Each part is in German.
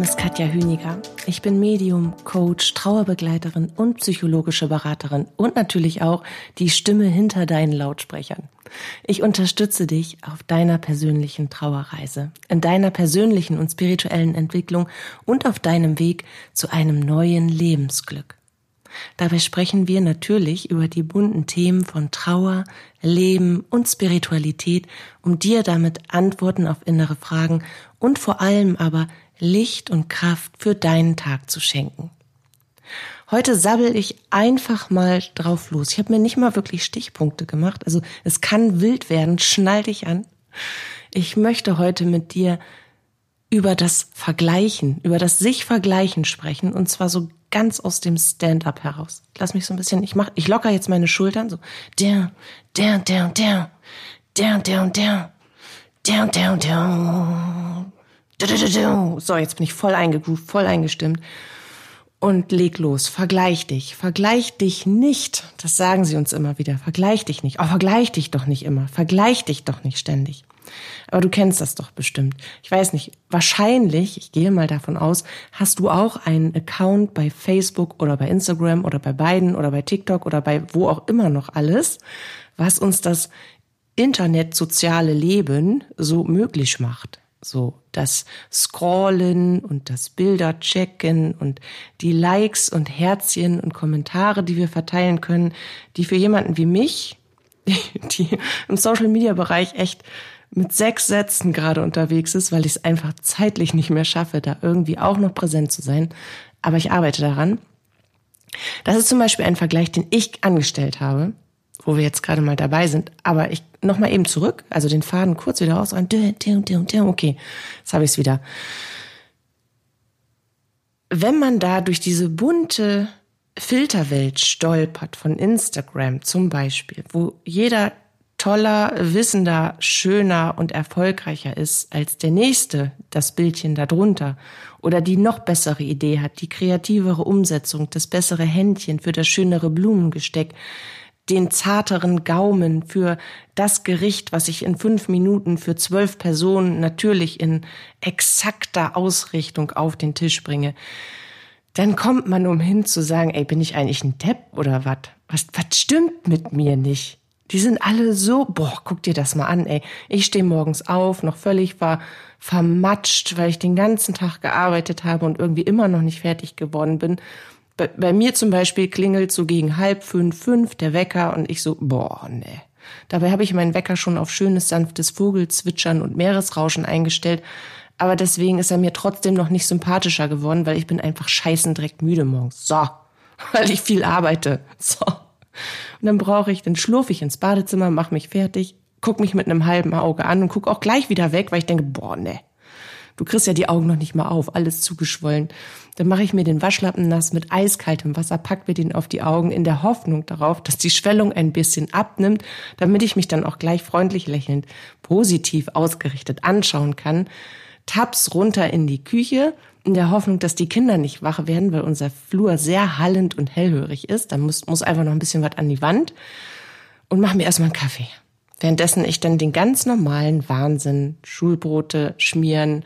Name ist Katja Hüniger. Ich bin Medium, Coach, Trauerbegleiterin und psychologische Beraterin und natürlich auch die Stimme hinter deinen Lautsprechern. Ich unterstütze dich auf deiner persönlichen Trauerreise, in deiner persönlichen und spirituellen Entwicklung und auf deinem Weg zu einem neuen Lebensglück. Dabei sprechen wir natürlich über die bunten Themen von Trauer, Leben und Spiritualität, um dir damit Antworten auf innere Fragen und vor allem aber Licht und Kraft für deinen Tag zu schenken. Heute sabbel ich einfach mal drauf los. Ich habe mir nicht mal wirklich Stichpunkte gemacht. Also es kann wild werden. Schnall dich an. Ich möchte heute mit dir über das Vergleichen, über das sich Vergleichen sprechen und zwar so ganz aus dem Stand-up heraus. Lass mich so ein bisschen, ich mach, ich locker jetzt meine Schultern so, der, der, der, der, der, der, der, der, der, der, so, jetzt bin ich voll eingegroovt, voll eingestimmt. Und leg los, vergleich dich, vergleich dich nicht. Das sagen sie uns immer wieder. Vergleich dich nicht. Oh, vergleich dich doch nicht immer. Vergleich dich doch nicht ständig. Aber du kennst das doch bestimmt. Ich weiß nicht, wahrscheinlich, ich gehe mal davon aus, hast du auch einen Account bei Facebook oder bei Instagram oder bei beiden oder bei TikTok oder bei wo auch immer noch alles, was uns das Internet-soziale Leben so möglich macht. So das Scrollen und das Bilderchecken und die Likes und Herzchen und Kommentare, die wir verteilen können, die für jemanden wie mich, die im Social Media Bereich echt mit sechs Sätzen gerade unterwegs ist, weil ich es einfach zeitlich nicht mehr schaffe, da irgendwie auch noch präsent zu sein. Aber ich arbeite daran. Das ist zum Beispiel ein Vergleich, den ich angestellt habe wo wir jetzt gerade mal dabei sind. Aber ich noch mal eben zurück, also den Faden kurz wieder raus. Okay, jetzt habe ich es wieder. Wenn man da durch diese bunte Filterwelt stolpert von Instagram zum Beispiel, wo jeder toller, wissender, schöner und erfolgreicher ist als der nächste, das Bildchen darunter, oder die noch bessere Idee hat, die kreativere Umsetzung, das bessere Händchen für das schönere Blumengesteck, den zarteren Gaumen für das Gericht, was ich in fünf Minuten für zwölf Personen natürlich in exakter Ausrichtung auf den Tisch bringe, dann kommt man umhin zu sagen, ey, bin ich eigentlich ein Depp oder was? Was, was stimmt mit mir nicht? Die sind alle so, boah, guck dir das mal an, ey. Ich stehe morgens auf, noch völlig ver, vermatscht, weil ich den ganzen Tag gearbeitet habe und irgendwie immer noch nicht fertig geworden bin bei, bei mir zum Beispiel klingelt so gegen halb fünf, fünf der Wecker und ich so, boah, nee. Dabei habe ich meinen Wecker schon auf schönes, sanftes Vogelzwitschern und Meeresrauschen eingestellt. Aber deswegen ist er mir trotzdem noch nicht sympathischer geworden, weil ich bin einfach scheißen direkt müde morgens. So. Weil ich viel arbeite. So. Und dann brauche ich, dann schlurfe ich ins Badezimmer, mache mich fertig, guck mich mit einem halben Auge an und guck auch gleich wieder weg, weil ich denke, boah, nee. Du kriegst ja die Augen noch nicht mal auf, alles zugeschwollen. Dann mache ich mir den Waschlappen nass mit eiskaltem Wasser, pack mir den auf die Augen in der Hoffnung darauf, dass die Schwellung ein bisschen abnimmt, damit ich mich dann auch gleich freundlich lächelnd, positiv ausgerichtet anschauen kann. Taps runter in die Küche, in der Hoffnung, dass die Kinder nicht wach werden, weil unser Flur sehr hallend und hellhörig ist. Dann muss, muss einfach noch ein bisschen was an die Wand und mach mir erstmal einen Kaffee. Währenddessen ich dann den ganz normalen Wahnsinn, Schulbrote schmieren,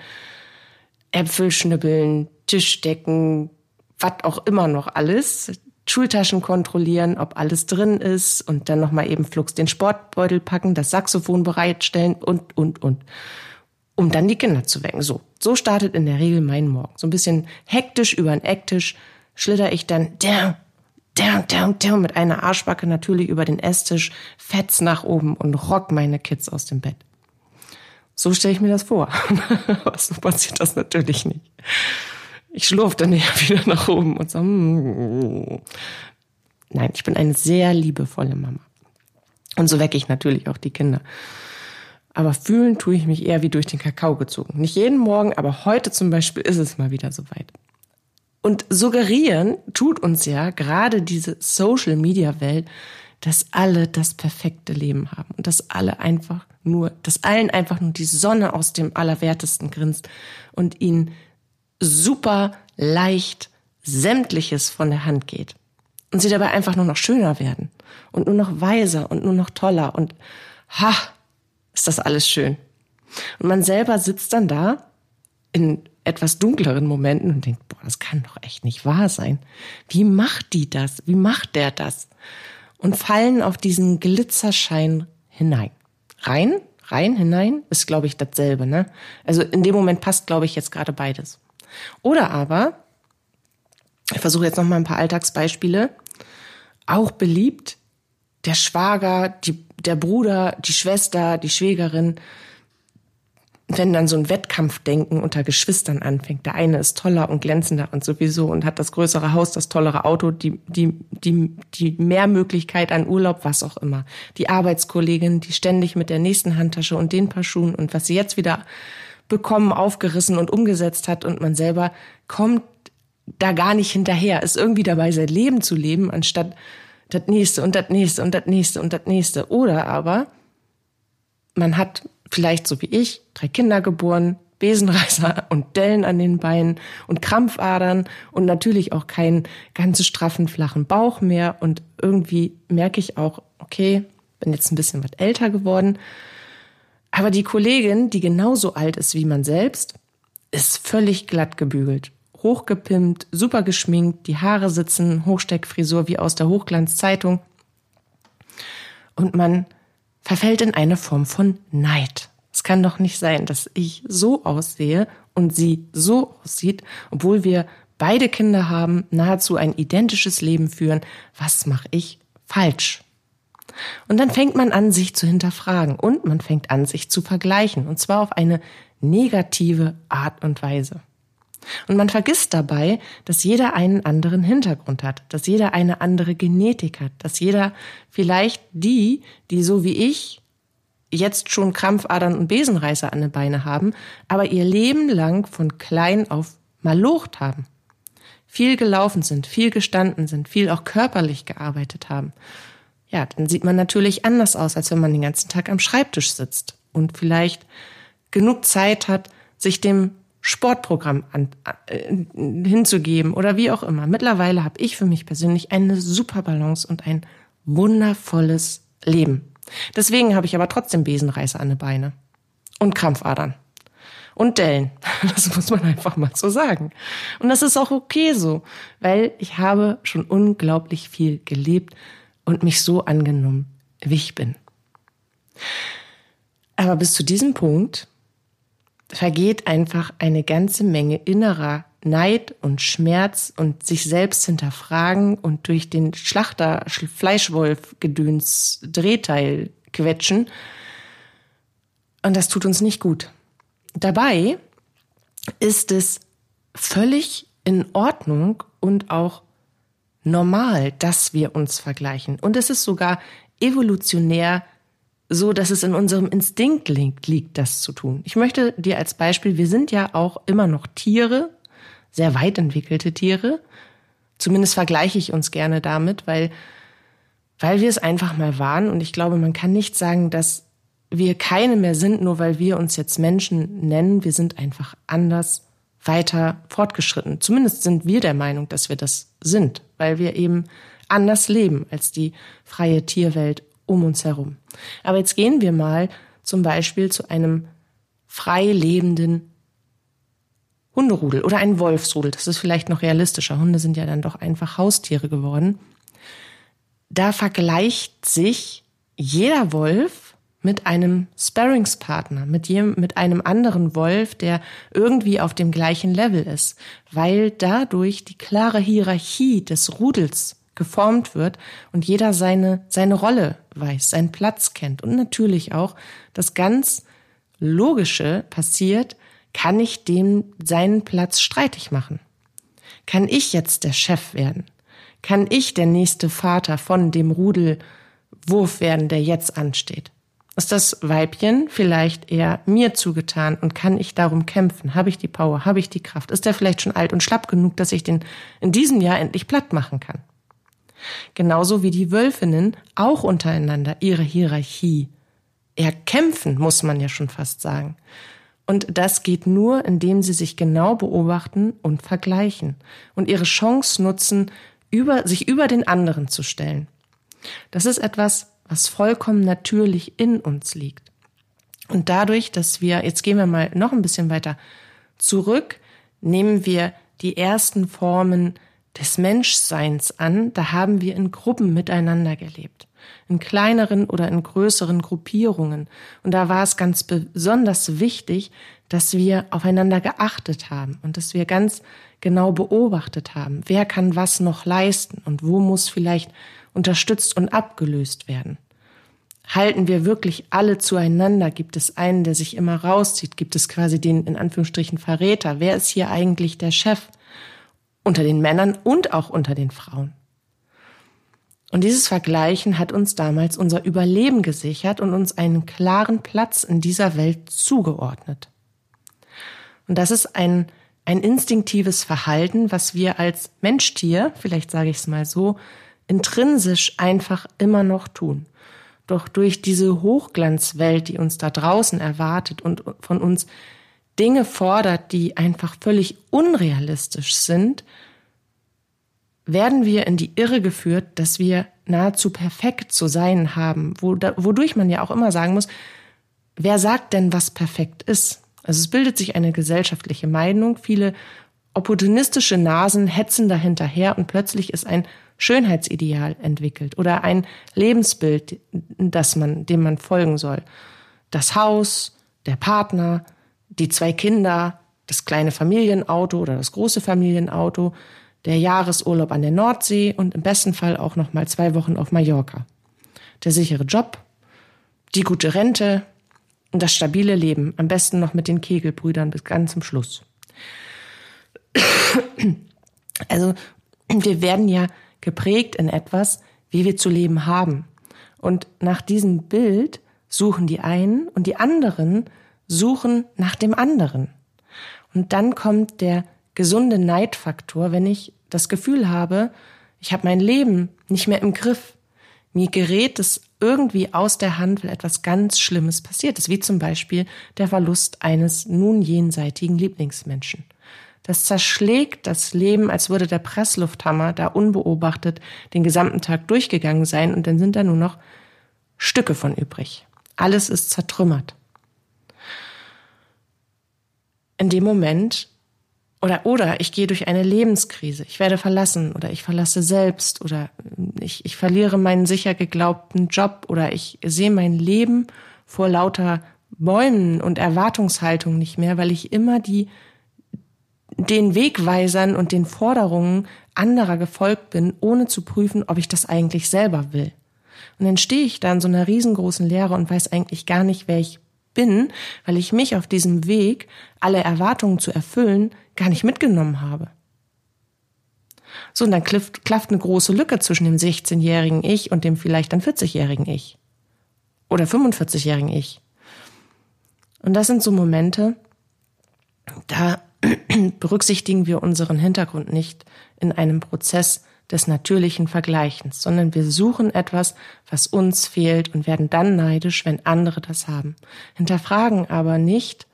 Äpfel schnibbeln, Tischdecken, was auch immer noch alles, Schultaschen kontrollieren, ob alles drin ist und dann nochmal eben flugs den Sportbeutel packen, das Saxophon bereitstellen und, und, und. Um dann die Kinder zu wecken. So. So startet in der Regel mein Morgen. So ein bisschen hektisch über den Ecktisch schlitter ich dann down, down, down, down mit einer Arschbacke natürlich über den Esstisch, fetz nach oben und rock meine Kids aus dem Bett. So stelle ich mir das vor. Aber so passiert das natürlich nicht. Ich schlurf dann eher wieder nach oben und so. Mm. Nein, ich bin eine sehr liebevolle Mama. Und so wecke ich natürlich auch die Kinder. aber fühlen tue ich mich eher wie durch den Kakao gezogen. Nicht jeden Morgen, aber heute zum Beispiel ist es mal wieder soweit. Und suggerieren tut uns ja gerade diese Social-Media-Welt, dass alle das perfekte Leben haben und dass alle einfach nur, dass allen einfach nur die Sonne aus dem Allerwertesten grinst und ihnen super leicht sämtliches von der Hand geht. Und sie dabei einfach nur noch schöner werden und nur noch weiser und nur noch toller und ha, ist das alles schön. Und man selber sitzt dann da in etwas dunkleren Momenten und denkt, boah, das kann doch echt nicht wahr sein. Wie macht die das? Wie macht der das? Und fallen auf diesen Glitzerschein hinein. Rein, rein, hinein ist, glaube ich, dasselbe, ne? Also in dem Moment passt, glaube ich, jetzt gerade beides. Oder aber, ich versuche jetzt noch mal ein paar Alltagsbeispiele, auch beliebt, der Schwager, die, der Bruder, die Schwester, die Schwägerin, wenn dann so ein Wettkampfdenken unter Geschwistern anfängt. Der eine ist toller und glänzender und sowieso und hat das größere Haus, das tollere Auto, die, die, die, die mehr Möglichkeit an Urlaub, was auch immer. Die Arbeitskollegin, die ständig mit der nächsten Handtasche und den paar Schuhen und was sie jetzt wieder bekommen, aufgerissen und umgesetzt hat und man selber kommt da gar nicht hinterher, ist irgendwie dabei, sein Leben zu leben, anstatt das nächste und das nächste und das nächste und das nächste. Oder aber man hat vielleicht so wie ich drei Kinder geboren, Besenreißer und Dellen an den Beinen und Krampfadern und natürlich auch keinen ganz straffen, flachen Bauch mehr. Und irgendwie merke ich auch, okay, bin jetzt ein bisschen was älter geworden. Aber die Kollegin, die genauso alt ist wie man selbst, ist völlig glatt gebügelt hochgepimpt, super geschminkt, die Haare sitzen, Hochsteckfrisur wie aus der Hochglanzzeitung. Und man verfällt in eine Form von Neid. Es kann doch nicht sein, dass ich so aussehe und sie so aussieht, obwohl wir beide Kinder haben, nahezu ein identisches Leben führen. Was mache ich falsch? Und dann fängt man an, sich zu hinterfragen und man fängt an, sich zu vergleichen, und zwar auf eine negative Art und Weise. Und man vergisst dabei, dass jeder einen anderen Hintergrund hat, dass jeder eine andere Genetik hat, dass jeder vielleicht die, die so wie ich jetzt schon Krampfadern und Besenreißer an den Beine haben, aber ihr Leben lang von klein auf malocht haben. Viel gelaufen sind, viel gestanden sind, viel auch körperlich gearbeitet haben. Ja, dann sieht man natürlich anders aus, als wenn man den ganzen Tag am Schreibtisch sitzt und vielleicht genug Zeit hat, sich dem Sportprogramm an, äh, hinzugeben oder wie auch immer. Mittlerweile habe ich für mich persönlich eine super Balance und ein wundervolles Leben. Deswegen habe ich aber trotzdem Besenreißer an den Beine und Krampfadern und Dellen. Das muss man einfach mal so sagen. Und das ist auch okay so, weil ich habe schon unglaublich viel gelebt und mich so angenommen, wie ich bin. Aber bis zu diesem Punkt vergeht einfach eine ganze Menge innerer Neid und Schmerz und sich selbst hinterfragen und durch den Schlachter Fleischwolf Gedöns Drehteil quetschen. Und das tut uns nicht gut. Dabei ist es völlig in Ordnung und auch normal, dass wir uns vergleichen. Und es ist sogar evolutionär so, dass es in unserem Instinkt liegt, das zu tun. Ich möchte dir als Beispiel, wir sind ja auch immer noch Tiere, sehr weit entwickelte Tiere. Zumindest vergleiche ich uns gerne damit, weil, weil wir es einfach mal waren. Und ich glaube, man kann nicht sagen, dass wir keine mehr sind, nur weil wir uns jetzt Menschen nennen. Wir sind einfach anders weiter fortgeschritten. Zumindest sind wir der Meinung, dass wir das sind, weil wir eben anders leben als die freie Tierwelt um uns herum. Aber jetzt gehen wir mal zum Beispiel zu einem frei lebenden Hunderudel oder ein Wolfsrudel. Das ist vielleicht noch realistischer. Hunde sind ja dann doch einfach Haustiere geworden. Da vergleicht sich jeder Wolf mit einem Sparringspartner, mit, mit einem anderen Wolf, der irgendwie auf dem gleichen Level ist, weil dadurch die klare Hierarchie des Rudels geformt wird und jeder seine, seine Rolle weiß, seinen Platz kennt und natürlich auch das ganz Logische passiert, kann ich dem seinen Platz streitig machen? Kann ich jetzt der Chef werden? Kann ich der nächste Vater von dem Rudelwurf werden, der jetzt ansteht? Ist das Weibchen vielleicht eher mir zugetan und kann ich darum kämpfen? Habe ich die Power? Habe ich die Kraft? Ist der vielleicht schon alt und schlapp genug, dass ich den in diesem Jahr endlich platt machen kann? Genauso wie die Wölfinnen auch untereinander ihre Hierarchie erkämpfen, muss man ja schon fast sagen. Und das geht nur, indem sie sich genau beobachten und vergleichen und ihre Chance nutzen, über, sich über den anderen zu stellen. Das ist etwas, was vollkommen natürlich in uns liegt. Und dadurch, dass wir, jetzt gehen wir mal noch ein bisschen weiter zurück, nehmen wir die ersten Formen des Menschseins an, da haben wir in Gruppen miteinander gelebt. In kleineren oder in größeren Gruppierungen. Und da war es ganz besonders wichtig, dass wir aufeinander geachtet haben und dass wir ganz genau beobachtet haben, wer kann was noch leisten und wo muss vielleicht unterstützt und abgelöst werden. Halten wir wirklich alle zueinander? Gibt es einen, der sich immer rauszieht? Gibt es quasi den in Anführungsstrichen Verräter? Wer ist hier eigentlich der Chef? Unter den Männern und auch unter den Frauen. Und dieses Vergleichen hat uns damals unser Überleben gesichert und uns einen klaren Platz in dieser Welt zugeordnet. Und das ist ein, ein instinktives Verhalten, was wir als Menschtier, vielleicht sage ich es mal so, intrinsisch einfach immer noch tun. Doch durch diese Hochglanzwelt, die uns da draußen erwartet und von uns Dinge fordert, die einfach völlig unrealistisch sind, werden wir in die Irre geführt, dass wir nahezu perfekt zu sein haben, wodurch man ja auch immer sagen muss, wer sagt denn, was perfekt ist? Also es bildet sich eine gesellschaftliche Meinung, viele opportunistische Nasen hetzen dahinterher und plötzlich ist ein Schönheitsideal entwickelt oder ein Lebensbild, das man, dem man folgen soll. Das Haus, der Partner, die zwei Kinder, das kleine Familienauto oder das große Familienauto, der Jahresurlaub an der Nordsee und im besten Fall auch noch mal zwei Wochen auf Mallorca. Der sichere Job, die gute Rente und das stabile Leben, am besten noch mit den Kegelbrüdern bis ganz zum Schluss. Also wir werden ja geprägt in etwas, wie wir zu leben haben. Und nach diesem Bild suchen die einen und die anderen suchen nach dem anderen. Und dann kommt der gesunde Neidfaktor, wenn ich das Gefühl habe, ich habe mein Leben nicht mehr im Griff. Mir gerät es irgendwie aus der Hand, weil etwas ganz Schlimmes passiert ist, wie zum Beispiel der Verlust eines nun jenseitigen Lieblingsmenschen. Das zerschlägt das Leben, als würde der Presslufthammer da unbeobachtet den gesamten Tag durchgegangen sein und dann sind da nur noch Stücke von übrig. Alles ist zertrümmert. In dem Moment oder, oder ich gehe durch eine Lebenskrise, ich werde verlassen oder ich verlasse selbst oder ich, ich verliere meinen sicher geglaubten Job oder ich sehe mein Leben vor lauter Bäumen und Erwartungshaltung nicht mehr, weil ich immer die den Wegweisern und den Forderungen anderer gefolgt bin, ohne zu prüfen, ob ich das eigentlich selber will. Und dann stehe ich da in so einer riesengroßen Leere und weiß eigentlich gar nicht, wer ich bin, weil ich mich auf diesem Weg, alle Erwartungen zu erfüllen, gar nicht mitgenommen habe. So, und dann klafft, klafft eine große Lücke zwischen dem 16-jährigen Ich und dem vielleicht dann 40-jährigen Ich. Oder 45-jährigen Ich. Und das sind so Momente, da berücksichtigen wir unseren Hintergrund nicht in einem Prozess des natürlichen Vergleichens, sondern wir suchen etwas, was uns fehlt und werden dann neidisch, wenn andere das haben. Hinterfragen aber nicht,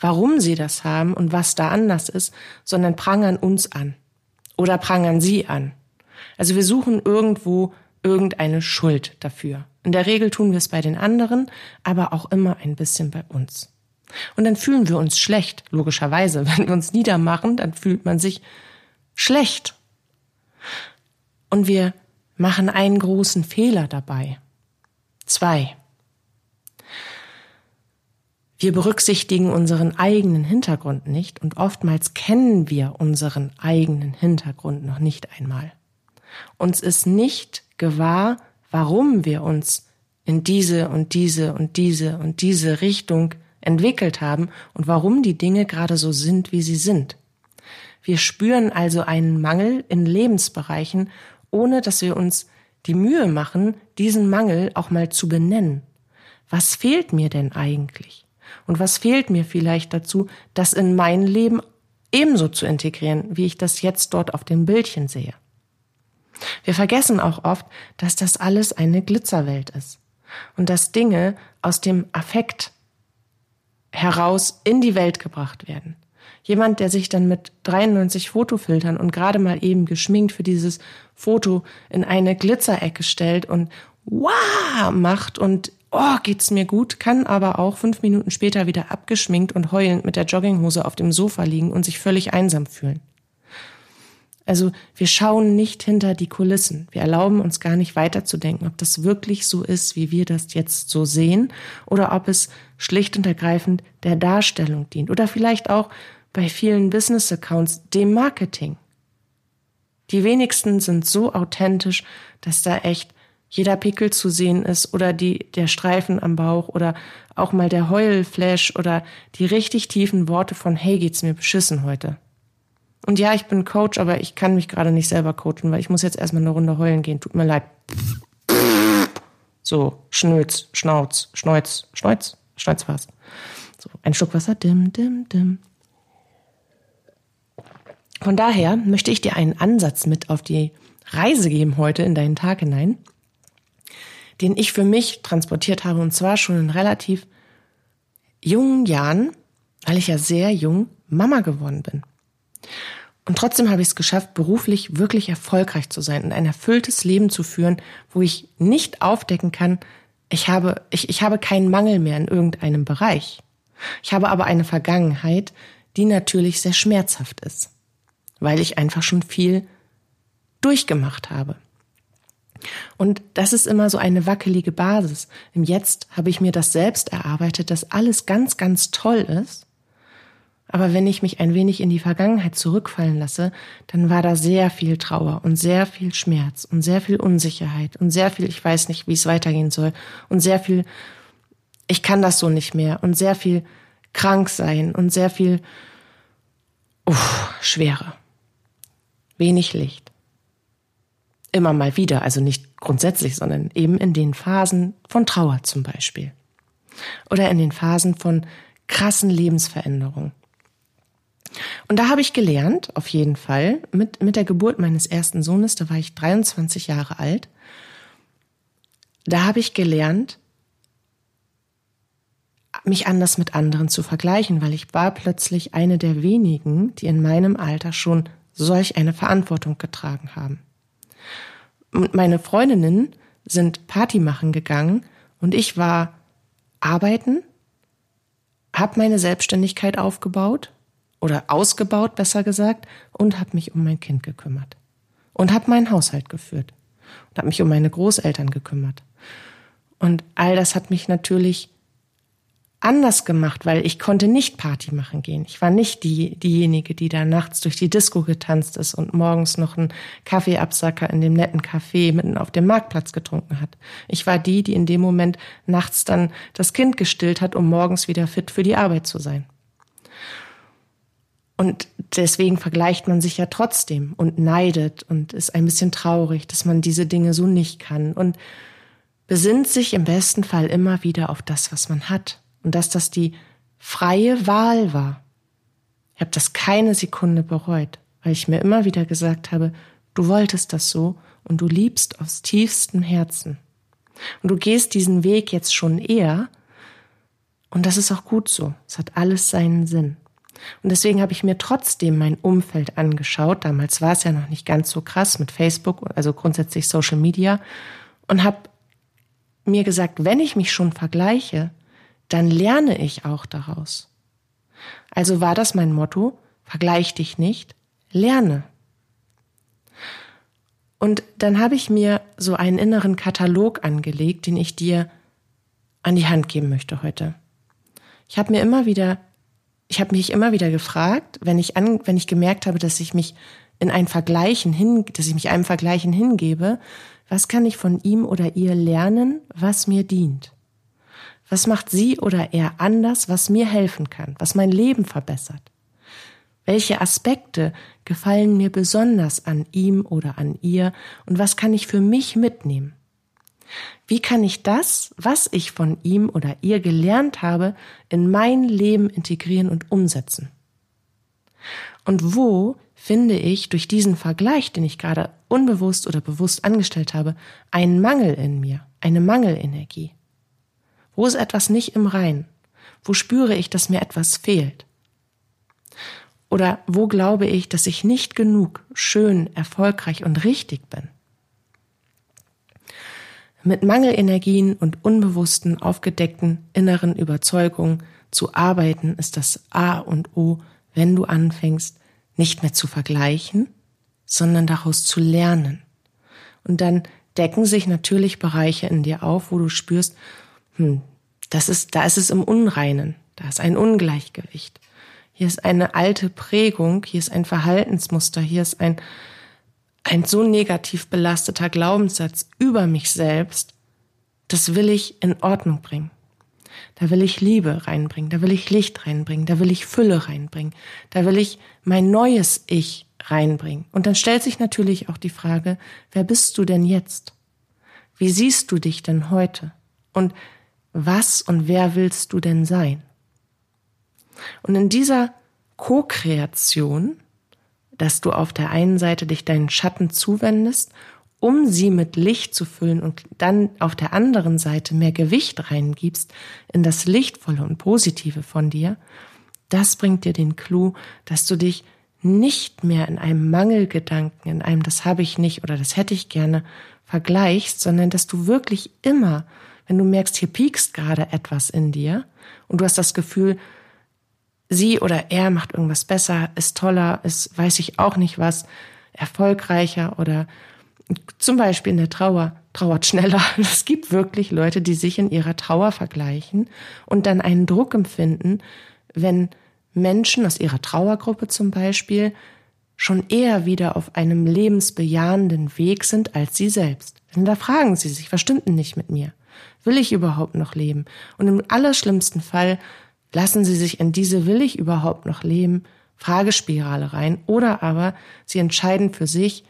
warum sie das haben und was da anders ist, sondern prangern uns an oder prangern sie an. Also wir suchen irgendwo irgendeine Schuld dafür. In der Regel tun wir es bei den anderen, aber auch immer ein bisschen bei uns. Und dann fühlen wir uns schlecht, logischerweise. Wenn wir uns niedermachen, dann fühlt man sich schlecht. Und wir machen einen großen Fehler dabei. Zwei. Wir berücksichtigen unseren eigenen Hintergrund nicht und oftmals kennen wir unseren eigenen Hintergrund noch nicht einmal. Uns ist nicht gewahr, warum wir uns in diese und diese und diese und diese Richtung entwickelt haben und warum die Dinge gerade so sind, wie sie sind. Wir spüren also einen Mangel in Lebensbereichen, ohne dass wir uns die Mühe machen, diesen Mangel auch mal zu benennen. was fehlt mir denn eigentlich? Und was fehlt mir vielleicht dazu, das in mein Leben ebenso zu integrieren, wie ich das jetzt dort auf dem Bildchen sehe? Wir vergessen auch oft, dass das alles eine Glitzerwelt ist und dass Dinge aus dem Affekt heraus in die Welt gebracht werden. Jemand, der sich dann mit 93 Fotofiltern und gerade mal eben geschminkt für dieses Foto in eine Glitzerecke stellt und wow macht und oh, geht's mir gut, kann aber auch fünf Minuten später wieder abgeschminkt und heulend mit der Jogginghose auf dem Sofa liegen und sich völlig einsam fühlen. Also wir schauen nicht hinter die Kulissen. Wir erlauben uns gar nicht weiterzudenken, ob das wirklich so ist, wie wir das jetzt so sehen, oder ob es schlicht und ergreifend der Darstellung dient. Oder vielleicht auch bei vielen Business-Accounts dem Marketing. Die wenigsten sind so authentisch, dass da echt jeder Pickel zu sehen ist oder die, der Streifen am Bauch oder auch mal der Heulflash oder die richtig tiefen Worte von Hey, geht's mir beschissen heute. Und ja, ich bin Coach, aber ich kann mich gerade nicht selber coachen, weil ich muss jetzt erstmal eine Runde heulen gehen. Tut mir leid. So, Schnöz, Schnauz, Schneuz, Schneuz, Schneuz war's. So, ein Schluck Wasser, dim, dim, dim. Von daher möchte ich dir einen Ansatz mit auf die Reise geben heute in deinen Tag hinein, den ich für mich transportiert habe und zwar schon in relativ jungen Jahren, weil ich ja sehr jung Mama geworden bin. Und trotzdem habe ich es geschafft, beruflich wirklich erfolgreich zu sein und ein erfülltes Leben zu führen, wo ich nicht aufdecken kann, ich habe, ich, ich habe keinen Mangel mehr in irgendeinem Bereich. Ich habe aber eine Vergangenheit, die natürlich sehr schmerzhaft ist, weil ich einfach schon viel durchgemacht habe. Und das ist immer so eine wackelige Basis. Im Jetzt habe ich mir das selbst erarbeitet, dass alles ganz, ganz toll ist. Aber wenn ich mich ein wenig in die Vergangenheit zurückfallen lasse, dann war da sehr viel Trauer und sehr viel Schmerz und sehr viel Unsicherheit und sehr viel, ich weiß nicht, wie es weitergehen soll und sehr viel, ich kann das so nicht mehr und sehr viel krank sein und sehr viel uff, Schwere. Wenig Licht. Immer mal wieder, also nicht grundsätzlich, sondern eben in den Phasen von Trauer zum Beispiel. Oder in den Phasen von krassen Lebensveränderungen. Und da habe ich gelernt, auf jeden Fall, mit, mit der Geburt meines ersten Sohnes, da war ich 23 Jahre alt, da habe ich gelernt, mich anders mit anderen zu vergleichen, weil ich war plötzlich eine der wenigen, die in meinem Alter schon solch eine Verantwortung getragen haben. Und meine Freundinnen sind Party machen gegangen und ich war arbeiten, habe meine Selbstständigkeit aufgebaut oder ausgebaut, besser gesagt, und habe mich um mein Kind gekümmert und habe meinen Haushalt geführt und habe mich um meine Großeltern gekümmert. Und all das hat mich natürlich anders gemacht, weil ich konnte nicht Party machen gehen. Ich war nicht die, diejenige, die da nachts durch die Disco getanzt ist und morgens noch einen Kaffeeabsacker in dem netten Café mitten auf dem Marktplatz getrunken hat. Ich war die, die in dem Moment nachts dann das Kind gestillt hat, um morgens wieder fit für die Arbeit zu sein. Und deswegen vergleicht man sich ja trotzdem und neidet und ist ein bisschen traurig, dass man diese Dinge so nicht kann und besinnt sich im besten Fall immer wieder auf das, was man hat und dass das die freie Wahl war. Ich habe das keine Sekunde bereut, weil ich mir immer wieder gesagt habe, du wolltest das so und du liebst aus tiefstem Herzen. Und du gehst diesen Weg jetzt schon eher und das ist auch gut so. Es hat alles seinen Sinn. Und deswegen habe ich mir trotzdem mein Umfeld angeschaut. Damals war es ja noch nicht ganz so krass mit Facebook, also grundsätzlich Social Media. Und habe mir gesagt, wenn ich mich schon vergleiche, dann lerne ich auch daraus. Also war das mein Motto, vergleich dich nicht, lerne. Und dann habe ich mir so einen inneren Katalog angelegt, den ich dir an die Hand geben möchte heute. Ich habe mir immer wieder ich habe mich immer wieder gefragt, wenn ich an, wenn ich gemerkt habe, dass ich mich in ein Vergleichen hin, dass ich mich einem Vergleichen hingebe, was kann ich von ihm oder ihr lernen, was mir dient? Was macht sie oder er anders, was mir helfen kann, was mein Leben verbessert? Welche Aspekte gefallen mir besonders an ihm oder an ihr und was kann ich für mich mitnehmen? Wie kann ich das, was ich von ihm oder ihr gelernt habe, in mein Leben integrieren und umsetzen? Und wo finde ich durch diesen Vergleich, den ich gerade unbewusst oder bewusst angestellt habe, einen Mangel in mir, eine Mangelenergie? Wo ist etwas nicht im Rein? Wo spüre ich, dass mir etwas fehlt? Oder wo glaube ich, dass ich nicht genug schön, erfolgreich und richtig bin? Mit Mangelenergien und unbewussten, aufgedeckten inneren Überzeugungen zu arbeiten, ist das A und O, wenn du anfängst, nicht mehr zu vergleichen, sondern daraus zu lernen. Und dann decken sich natürlich Bereiche in dir auf, wo du spürst, hm, das ist, da ist es im Unreinen, da ist ein Ungleichgewicht. Hier ist eine alte Prägung, hier ist ein Verhaltensmuster, hier ist ein, ein so negativ belasteter Glaubenssatz über mich selbst, das will ich in Ordnung bringen. Da will ich Liebe reinbringen, da will ich Licht reinbringen, da will ich Fülle reinbringen, da will ich mein neues Ich reinbringen. Und dann stellt sich natürlich auch die Frage, wer bist du denn jetzt? Wie siehst du dich denn heute? Und was und wer willst du denn sein? Und in dieser Co-Kreation dass du auf der einen Seite dich deinen Schatten zuwendest, um sie mit Licht zu füllen und dann auf der anderen Seite mehr Gewicht reingibst in das Lichtvolle und Positive von dir, das bringt dir den Clou, dass du dich nicht mehr in einem Mangelgedanken, in einem das habe ich nicht oder das hätte ich gerne vergleichst, sondern dass du wirklich immer, wenn du merkst, hier piekst gerade etwas in dir und du hast das Gefühl, sie oder er macht irgendwas besser, ist toller, ist weiß ich auch nicht was, erfolgreicher oder zum Beispiel in der Trauer trauert schneller. Es gibt wirklich Leute, die sich in ihrer Trauer vergleichen und dann einen Druck empfinden, wenn Menschen aus ihrer Trauergruppe zum Beispiel schon eher wieder auf einem lebensbejahenden Weg sind als sie selbst. Denn da fragen sie sich, was stimmt denn nicht mit mir? Will ich überhaupt noch leben? Und im allerschlimmsten Fall Lassen Sie sich in diese will ich überhaupt noch leben Fragespirale rein oder aber Sie entscheiden für sich,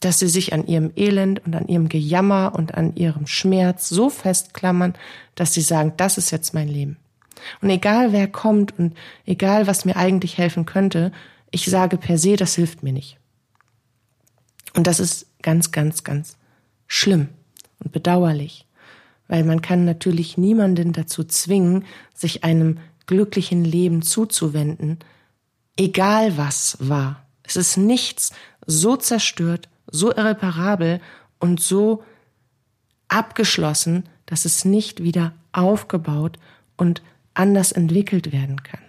dass Sie sich an Ihrem Elend und an Ihrem Gejammer und an Ihrem Schmerz so festklammern, dass Sie sagen, das ist jetzt mein Leben. Und egal wer kommt und egal was mir eigentlich helfen könnte, ich sage per se, das hilft mir nicht. Und das ist ganz, ganz, ganz schlimm und bedauerlich, weil man kann natürlich niemanden dazu zwingen, sich einem glücklichen Leben zuzuwenden, egal was war. Es ist nichts so zerstört, so irreparabel und so abgeschlossen, dass es nicht wieder aufgebaut und anders entwickelt werden kann.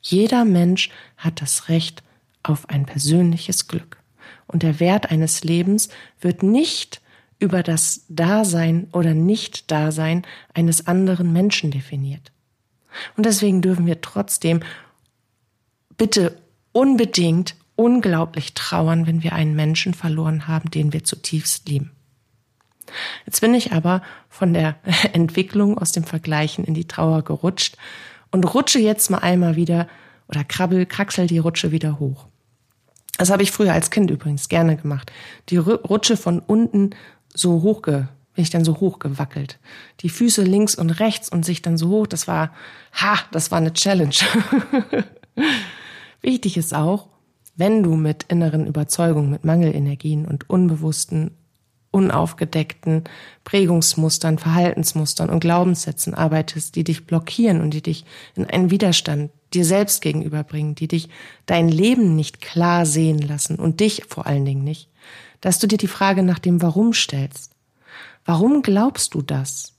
Jeder Mensch hat das Recht auf ein persönliches Glück. Und der Wert eines Lebens wird nicht über das Dasein oder Nicht-Dasein eines anderen Menschen definiert. Und deswegen dürfen wir trotzdem bitte unbedingt unglaublich trauern, wenn wir einen Menschen verloren haben, den wir zutiefst lieben. Jetzt bin ich aber von der Entwicklung aus dem Vergleichen in die Trauer gerutscht und rutsche jetzt mal einmal wieder oder krabbel, kraxel die Rutsche wieder hoch. Das habe ich früher als Kind übrigens gerne gemacht. Die Rutsche von unten so hochge bin ich dann so hochgewackelt. Die Füße links und rechts und sich dann so hoch, das war, ha, das war eine Challenge. Wichtig ist auch, wenn du mit inneren Überzeugungen, mit Mangelenergien und unbewussten, unaufgedeckten Prägungsmustern, Verhaltensmustern und Glaubenssätzen arbeitest, die dich blockieren und die dich in einen Widerstand dir selbst gegenüberbringen, die dich dein Leben nicht klar sehen lassen und dich vor allen Dingen nicht, dass du dir die Frage nach dem Warum stellst. Warum glaubst du das?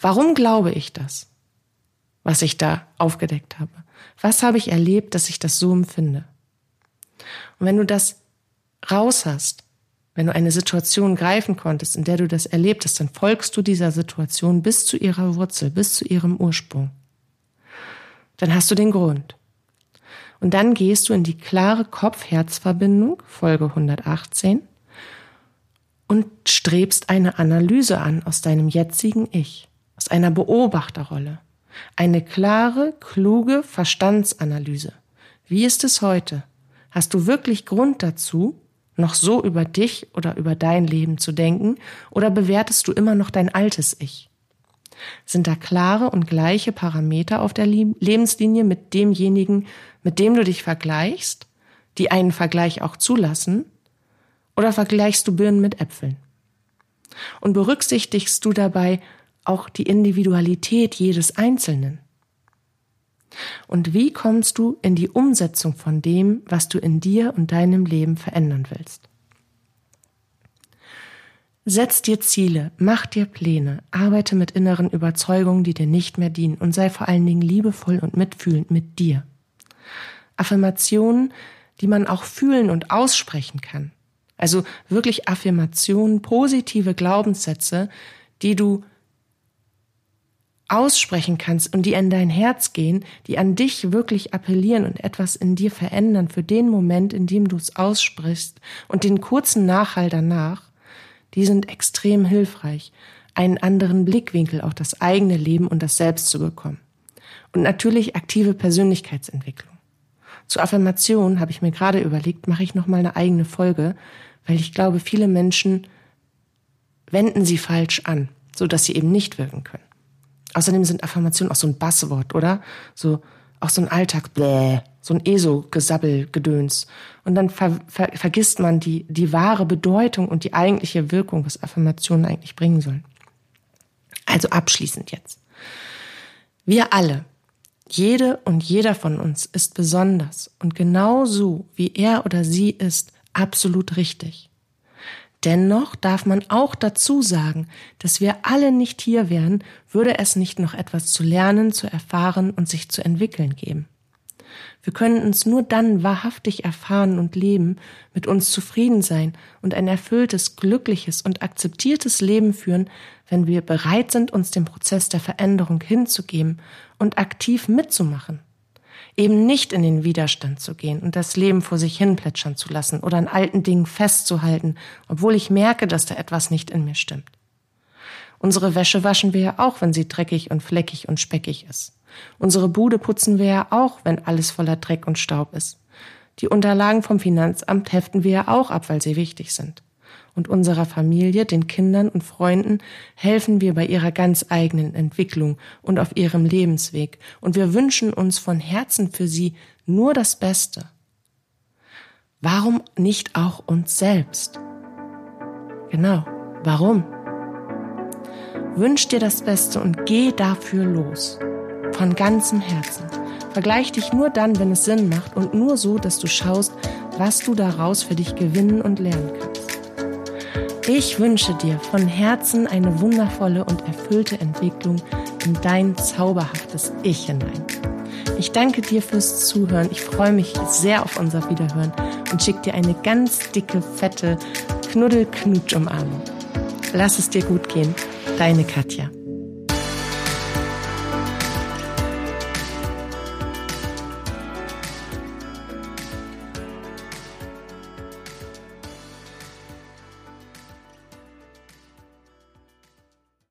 Warum glaube ich das, was ich da aufgedeckt habe? Was habe ich erlebt, dass ich das so empfinde? Und wenn du das raus hast, wenn du eine Situation greifen konntest, in der du das erlebt hast, dann folgst du dieser Situation bis zu ihrer Wurzel, bis zu ihrem Ursprung. Dann hast du den Grund. Und dann gehst du in die klare Kopf-Herz-Verbindung, Folge 118, und strebst eine Analyse an aus deinem jetzigen Ich, aus einer Beobachterrolle. Eine klare, kluge Verstandsanalyse. Wie ist es heute? Hast du wirklich Grund dazu, noch so über dich oder über dein Leben zu denken oder bewertest du immer noch dein altes Ich? Sind da klare und gleiche Parameter auf der Lebenslinie mit demjenigen, mit dem du dich vergleichst, die einen Vergleich auch zulassen? Oder vergleichst du Birnen mit Äpfeln? Und berücksichtigst du dabei auch die Individualität jedes Einzelnen? Und wie kommst du in die Umsetzung von dem, was du in dir und deinem Leben verändern willst? Setz dir Ziele, mach dir Pläne, arbeite mit inneren Überzeugungen, die dir nicht mehr dienen und sei vor allen Dingen liebevoll und mitfühlend mit dir. Affirmationen, die man auch fühlen und aussprechen kann. Also wirklich Affirmationen, positive Glaubenssätze, die du aussprechen kannst und die in dein Herz gehen, die an dich wirklich appellieren und etwas in dir verändern für den Moment, in dem du es aussprichst und den kurzen Nachhall danach, die sind extrem hilfreich, einen anderen Blickwinkel auf das eigene Leben und das Selbst zu bekommen. Und natürlich aktive Persönlichkeitsentwicklung. Zur Affirmation habe ich mir gerade überlegt, mache ich noch mal eine eigene Folge, weil ich glaube, viele Menschen wenden sie falsch an, so dass sie eben nicht wirken können. Außerdem sind Affirmationen auch so ein Basswort, oder? So, auch so ein Alltag, bläh, so ein ESO-Gesabbel-Gedöns. Und dann ver ver vergisst man die, die wahre Bedeutung und die eigentliche Wirkung, was Affirmationen eigentlich bringen sollen. Also abschließend jetzt. Wir alle, jede und jeder von uns ist besonders und genau so, wie er oder sie ist, absolut richtig. Dennoch darf man auch dazu sagen, dass wir alle nicht hier wären, würde es nicht noch etwas zu lernen, zu erfahren und sich zu entwickeln geben. Wir können uns nur dann wahrhaftig erfahren und leben, mit uns zufrieden sein und ein erfülltes, glückliches und akzeptiertes Leben führen, wenn wir bereit sind, uns dem Prozess der Veränderung hinzugeben und aktiv mitzumachen eben nicht in den Widerstand zu gehen und das Leben vor sich hin plätschern zu lassen oder an alten Dingen festzuhalten, obwohl ich merke, dass da etwas nicht in mir stimmt. Unsere Wäsche waschen wir ja auch, wenn sie dreckig und fleckig und speckig ist. Unsere Bude putzen wir ja auch, wenn alles voller Dreck und Staub ist. Die Unterlagen vom Finanzamt heften wir ja auch ab, weil sie wichtig sind und unserer Familie, den Kindern und Freunden helfen wir bei ihrer ganz eigenen Entwicklung und auf ihrem Lebensweg, und wir wünschen uns von Herzen für sie nur das Beste. Warum nicht auch uns selbst? Genau, warum? Wünsch dir das Beste und geh dafür los. Von ganzem Herzen. Vergleich dich nur dann, wenn es Sinn macht und nur so, dass du schaust, was du daraus für dich gewinnen und lernen kannst. Ich wünsche dir von Herzen eine wundervolle und erfüllte Entwicklung in dein zauberhaftes Ich hinein. Ich danke dir fürs Zuhören. Ich freue mich sehr auf unser Wiederhören und schicke dir eine ganz dicke, fette Knuddel-Knutsch-Umarmung. Lass es dir gut gehen. Deine Katja.